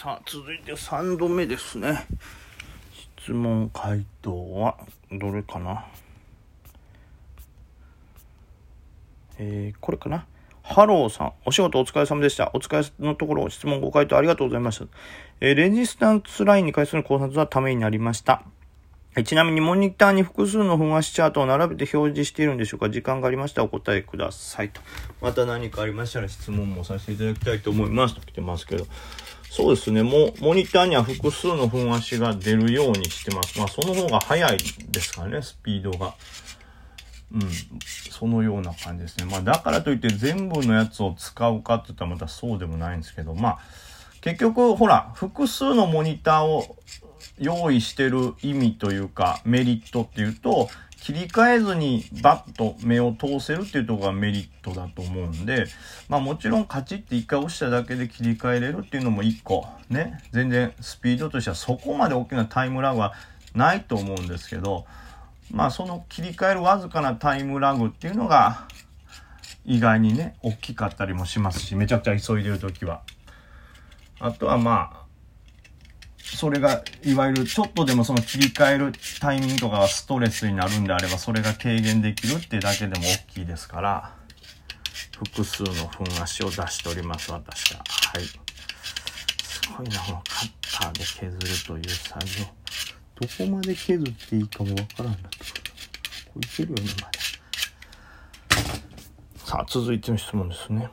さあ、続いて3度目ですね。質問回答は、どれかな？えー、これかな？ハローさん、お仕事お疲れ様でした。お疲れのところ、質問ご回答ありがとうございました。えー、レジスタンスラインに関する考察はためになりました。ちなみにモニターに複数のふんわしチャートを並べて表示しているんでしょうか？時間がありましたらお答えくださいと。また何かありましたら質問もさせていただきたいと思いますと来てますけど。そうですね。もう、モニターには複数のふんわしが出るようにしてます。まあ、その方が早いですからね、スピードが。うん。そのような感じですね。まあ、だからといって全部のやつを使うかって言ったらまたそうでもないんですけど、まあ、結局、ほら、複数のモニターを用意してる意味というか、メリットっていうと、切り替えずにバッと目を通せるっていうとこがメリットだと思うんで、まあもちろんカチッて一回押しただけで切り替えれるっていうのも一個ね、全然スピードとしてはそこまで大きなタイムラグはないと思うんですけど、まあその切り替えるわずかなタイムラグっていうのが意外にね、大きかったりもしますし、めちゃくちゃ急いでる時は。あとはまあ、それが、いわゆるちょっとでもその切り替えるタイミングとかがストレスになるんであれば、それが軽減できるってだけでも大きいですから、複数のふん足を出しております、私は。はい。すごいな、このカッターで削るという作業。どこまで削っていいかもわからんなってこれいけるよね、まで。さあ、続いての質問ですね。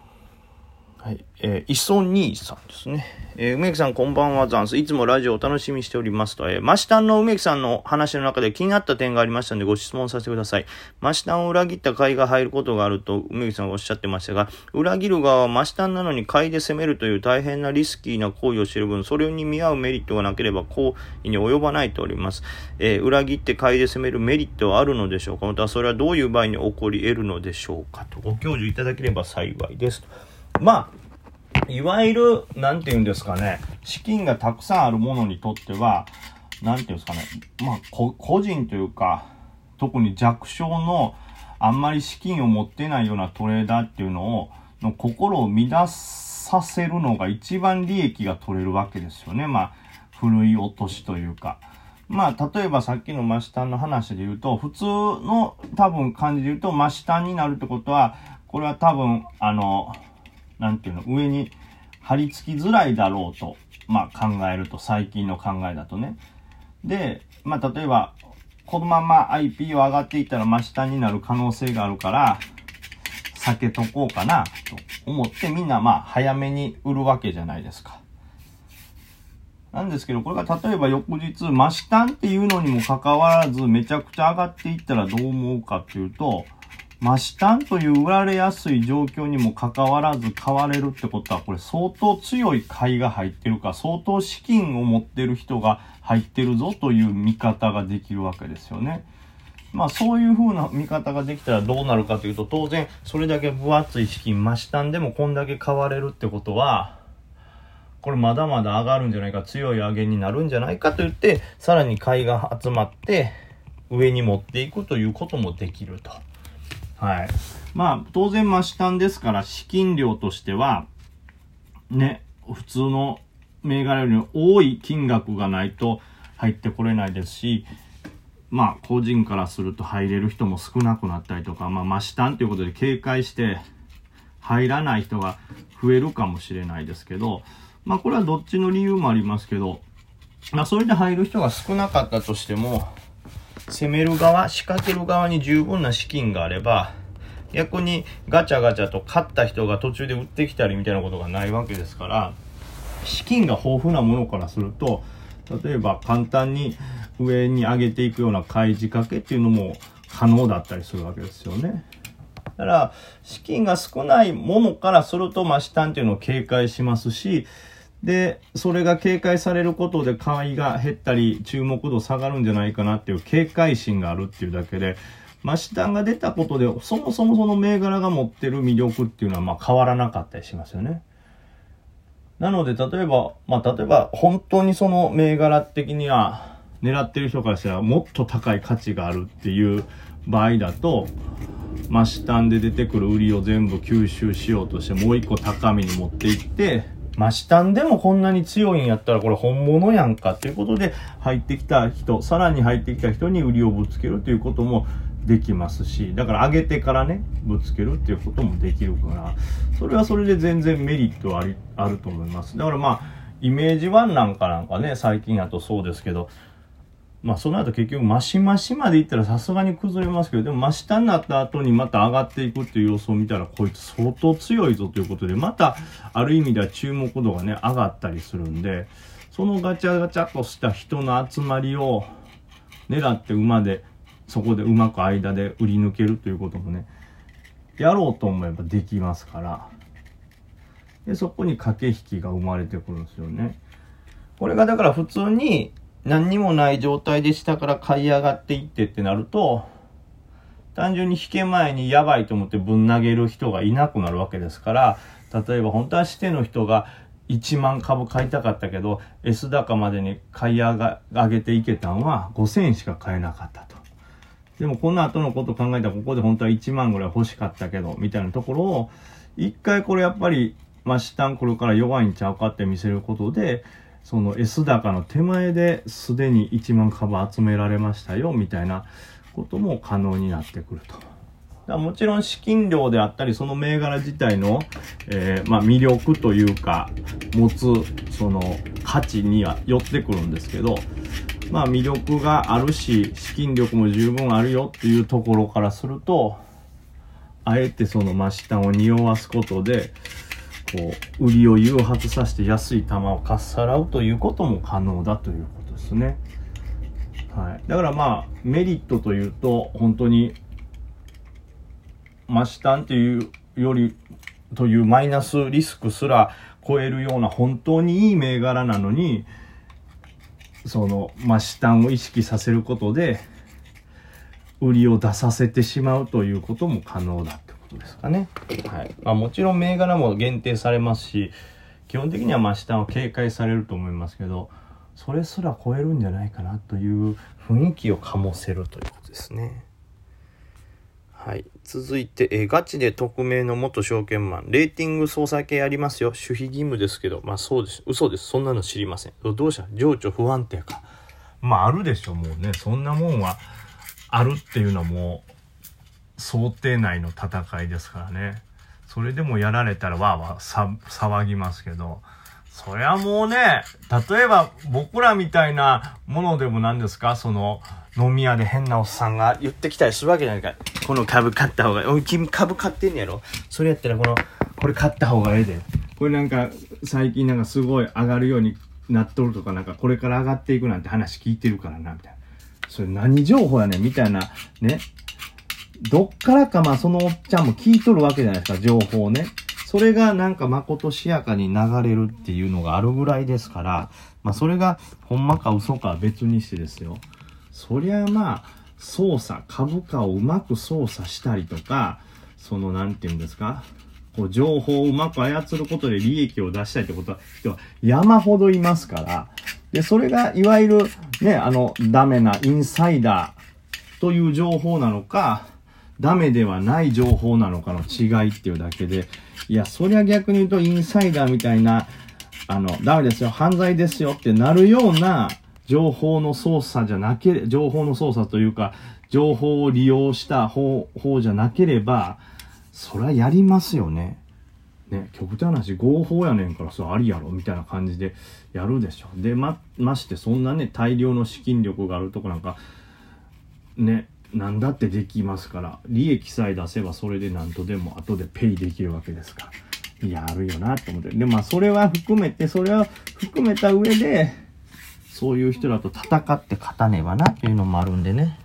はい。えー、磯兄さんですね。えー、梅木さんこんばんは、ザンス。いつもラジオを楽しみにしておりますと、えー、マシタンの梅木さんの話の中で気になった点がありましたのでご質問させてください。マシタンを裏切った買いが入ることがあると梅木さんがおっしゃってましたが、裏切る側はマシタンなのに買いで攻めるという大変なリスキーな行為をしている分、それに見合うメリットがなければ行為に及ばないとおります。えー、裏切って買いで攻めるメリットはあるのでしょうかまたそれはどういう場合に起こり得るのでしょうかとご教授いただければ幸いです。まあいわゆる、なんて言うんですかね、資金がたくさんあるものにとっては、なんて言うんですかね、まあ、個人というか、特に弱小の、あんまり資金を持ってないようなトレーダーっていうのを、の心を乱させるのが一番利益が取れるわけですよね。まあ、古い落としというか。まあ、例えばさっきのマシタンの話で言うと、普通の多分感じで言うと、マシタンになるってことは、これは多分、あの、なんていうの、上に貼り付きづらいだろうと、まあ考えると、最近の考えだとね。で、まあ例えば、このまま IP を上がっていったら真下になる可能性があるから、避けとこうかな、と思ってみんなまあ早めに売るわけじゃないですか。なんですけど、これが例えば翌日、真下っていうのにもかかわらず、めちゃくちゃ上がっていったらどう思うかっていうと、マシタンという売られやすい状況にもかかわらず買われるってことは、これ相当強い買いが入ってるか、相当資金を持ってる人が入ってるぞという見方ができるわけですよね。まあそういう風な見方ができたらどうなるかというと、当然それだけ分厚い資金、マシタンでもこんだけ買われるってことは、これまだまだ上がるんじゃないか、強い上げになるんじゃないかと言って、さらに買いが集まって上に持っていくということもできると。はい。まあ、当然、マシタンですから、資金量としては、ね、普通の銘柄より多い金額がないと入ってこれないですし、まあ、個人からすると入れる人も少なくなったりとか、まあ、マシタンということで警戒して入らない人が増えるかもしれないですけど、まあ、これはどっちの理由もありますけど、まあ、それで入る人が少なかったとしても、攻める側、仕掛ける側に十分な資金があれば、逆にガチャガチャと勝った人が途中で売ってきたりみたいなことがないわけですから、資金が豊富なものからすると、例えば簡単に上に上げていくような開示掛けっていうのも可能だったりするわけですよね。だから、資金が少ないものからすると、まあ、下っていうのを警戒しますし、で、それが警戒されることで買いが減ったり、注目度下がるんじゃないかなっていう警戒心があるっていうだけで、マシタンが出たことで、そもそもその銘柄が持ってる魅力っていうのはまあ変わらなかったりしますよね。なので、例えば、まあ例えば本当にその銘柄的には狙ってる人からしたらもっと高い価値があるっていう場合だと、マシタンで出てくる売りを全部吸収しようとしてもう一個高みに持っていって、マシタンでもこんなに強いんやったらこれ本物やんかっていうことで入ってきた人、さらに入ってきた人に売りをぶつけるということもできますし、だから上げてからね、ぶつけるっていうこともできるから、それはそれで全然メリットあり、あると思います。だからまあ、イメージワンなんかなんかね、最近やとそうですけど、まあその後結局マシマシまでいったらさすがに崩れますけど、でも真下になった後にまた上がっていくっていう様子を見たらこいつ相当強いぞということで、またある意味では注目度がね、上がったりするんで、そのガチャガチャとした人の集まりを狙って馬で、そこでうまく間で売り抜けるということもね、やろうと思えばできますから、で、そこに駆け引きが生まれてくるんですよね。これがだから普通に何にもない状態で下から買い上がっていってってなると、単純に引け前にやばいと思ってぶん投げる人がいなくなるわけですから、例えば本当はしての人が1万株買いたかったけど、S 高までに買い上が上げていけたんは5000円しか買えなかったと。でもこの後のこと考えたらここで本当は1万ぐらい欲しかったけど、みたいなところを、一回これやっぱり、まあ、下んこれから弱いんちゃうかって見せることで、その S 高の手前ですでに1万株集められましたよみたいなことも可能になってくると。だもちろん資金量であったり、その銘柄自体の、えー、まあ、魅力というか、持つ、その価値には寄ってくるんですけど、まあ魅力があるし、資金力も十分あるよっていうところからすると、あえてその真下を匂わすことで、こう、売りを誘発させて安い玉をかっさらうということも可能だということですね。はい。だからまあ、メリットというと、本当に、真下っていうより、というマイナスリスクすら超えるような本当にいい銘柄なのに、その、真下を意識させることで、売りを出させてしまうということも可能だことですかね。はい。まあもちろん銘柄も限定されますし、基本的には真下を警戒されると思いますけど、それすら超えるんじゃないかなという雰囲気を醸せるということですね。はい。続いて、えガチで匿名の元証券マン。レーティング操作系ありますよ。守秘義務ですけど、まあそうです。嘘です。そんなの知りません。どうした情緒不安定か。まああるでしょ、もうね。そんなもんはあるっていうのはもう想定内の戦いですからね。それでもやられたらわーわー騒ぎますけど、そりゃもうね、例えば僕らみたいなものでも何ですか、その、飲み屋で変なおっさんが言ってきたりするわけじゃないか。この株買った方が、おい、君株買ってんねやろ？それやったらこの、これ買った方がええで。これなんか、最近なんかすごい上がるようになっとるとか、なんかこれから上がっていくなんて話聞いてるからな、みたいな。それ何情報やねん、みたいな、ね。どっからかまあそのおっちゃんも聞いとるわけじゃないですか、情報ね。それがなんかまことしやかに流れるっていうのがあるぐらいですから、まあそれがほんまか嘘かは別にしてですよ。そりゃまあ、操作、株価をうまく操作したりとか、そのなんて言うんですか、こう情報をうまく操ることで利益を出したいってことは人は山ほどいますから、で、それがいわゆるね、あの、ダメなインサイダーという情報なのか、ダメではない情報なのかの違いっていうだけで、いや、そりゃ逆に言うとインサイダーみたいな、あの、ダメですよ、犯罪ですよってなるような情報の操作じゃなけれ、情報の操作というか、情報を利用した方法じゃなければ、そりゃやりますよね。ね、極端な話、合法やねんから、それありやろ、みたいな感じでやるでしょ。で、ま、まして、そんなね、大量の資金力があるとこなんか、ね、何だってできますから利益さえ出せばそれで何とでも後でペイできるわけですから。いやあるよなと思って。でまあそれは含めてそれは含めた上でそういう人らと戦って勝たねばなっていうのもあるんでね。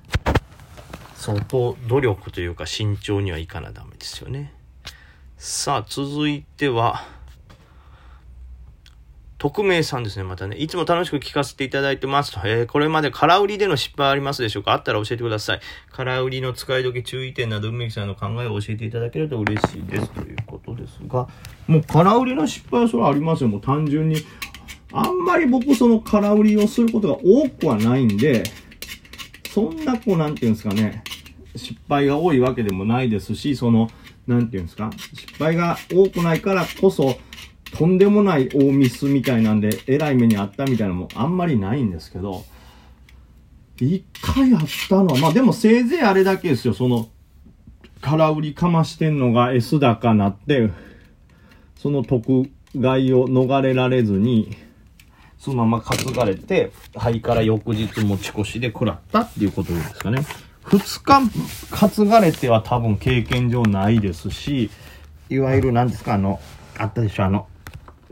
相当努力というか慎重にはいかなダメですよね。さあ続いては匿名さんですね、またね。いつも楽しく聞かせていただいてますと。えー、これまで空売りでの失敗ありますでしょうか？あったら教えてください。空売りの使い時注意点など、梅木さんの考えを教えていただけると嬉しいです。ということですが、もう空売りの失敗はそれはありますよ。もう単純に。あんまり僕その空売りをすることが多くはないんで、そんなこう、なんていうんですかね、失敗が多いわけでもないですし、その、なんていうんですか、失敗が多くないからこそ、とんでもない大ミスみたいなんで、えらい目にあったみたいなのもあんまりないんですけど、一回あったのは、まあでもせいぜいあれだけですよ、その、空売りかましてんのが S 高なって、その特害を逃れられずに、そのまま担がれて、肺から翌日持ち越しで食らったっていうことですかね。二日担がれては多分経験上ないですし、いわゆる何ですか、あの、あったでしょ、あの、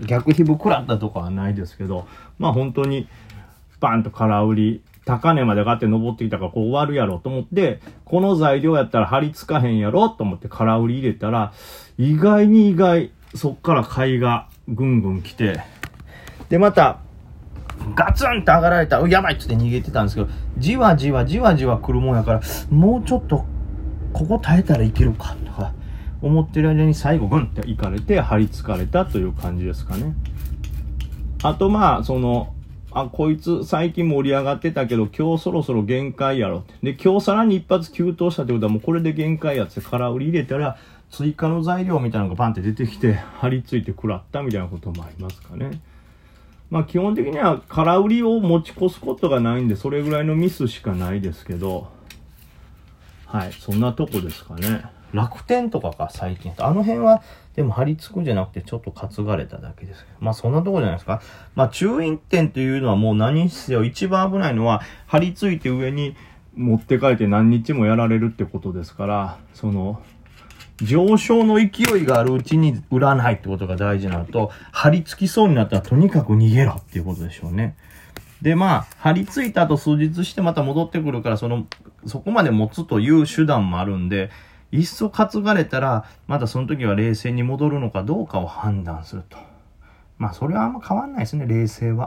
逆皮膚食らったとかはないですけど、まあ本当に、バンと空売り、高値まで上がって登ってきたからこう終わるやろと思って、この材料やったら張り付かへんやろと思って空売り入れたら、意外に意外、そっから買いがぐんぐん来て、で、また、ガツンって上がられた、やばいっつって逃げてたんですけど、じわじわじわじわ来るもんやから、もうちょっと、ここ耐えたらいける、か、思ってる間に最後グンって行かれて、張り付かれたという感じですかね。あとまあ、その、あ、こいつ最近盛り上がってたけど、今日そろそろ限界やろって。で、今日さらに一発急騰したってことはもうこれで限界やって空売り入れたら、追加の材料みたいなのがバンって出てきて、張り付いて食らったみたいなこともありますかね。まあ基本的には空売りを持ち越すことがないんで、それぐらいのミスしかないですけど、はい、そんなとこですかね。楽天とかか、最近。あの辺は、でも張り付くんじゃなくて、ちょっと担がれただけですけど。まあそんなとこじゃないですか。まあ注意点というのはもう何にせよ、一番危ないのは、張り付いて上に持って帰って何日もやられるってことですから、その、上昇の勢いがあるうちに売らないってことが大事なのと、張り付きそうになったらとにかく逃げろっていうことでしょうね。で、まあ、張り付いた後数日してまた戻ってくるから、その、そこまで持つという手段もあるんで、いっそ担がれたら、またその時は冷静に戻るのかどうかを判断すると。まあ、それはあんま変わんないですね、冷静は。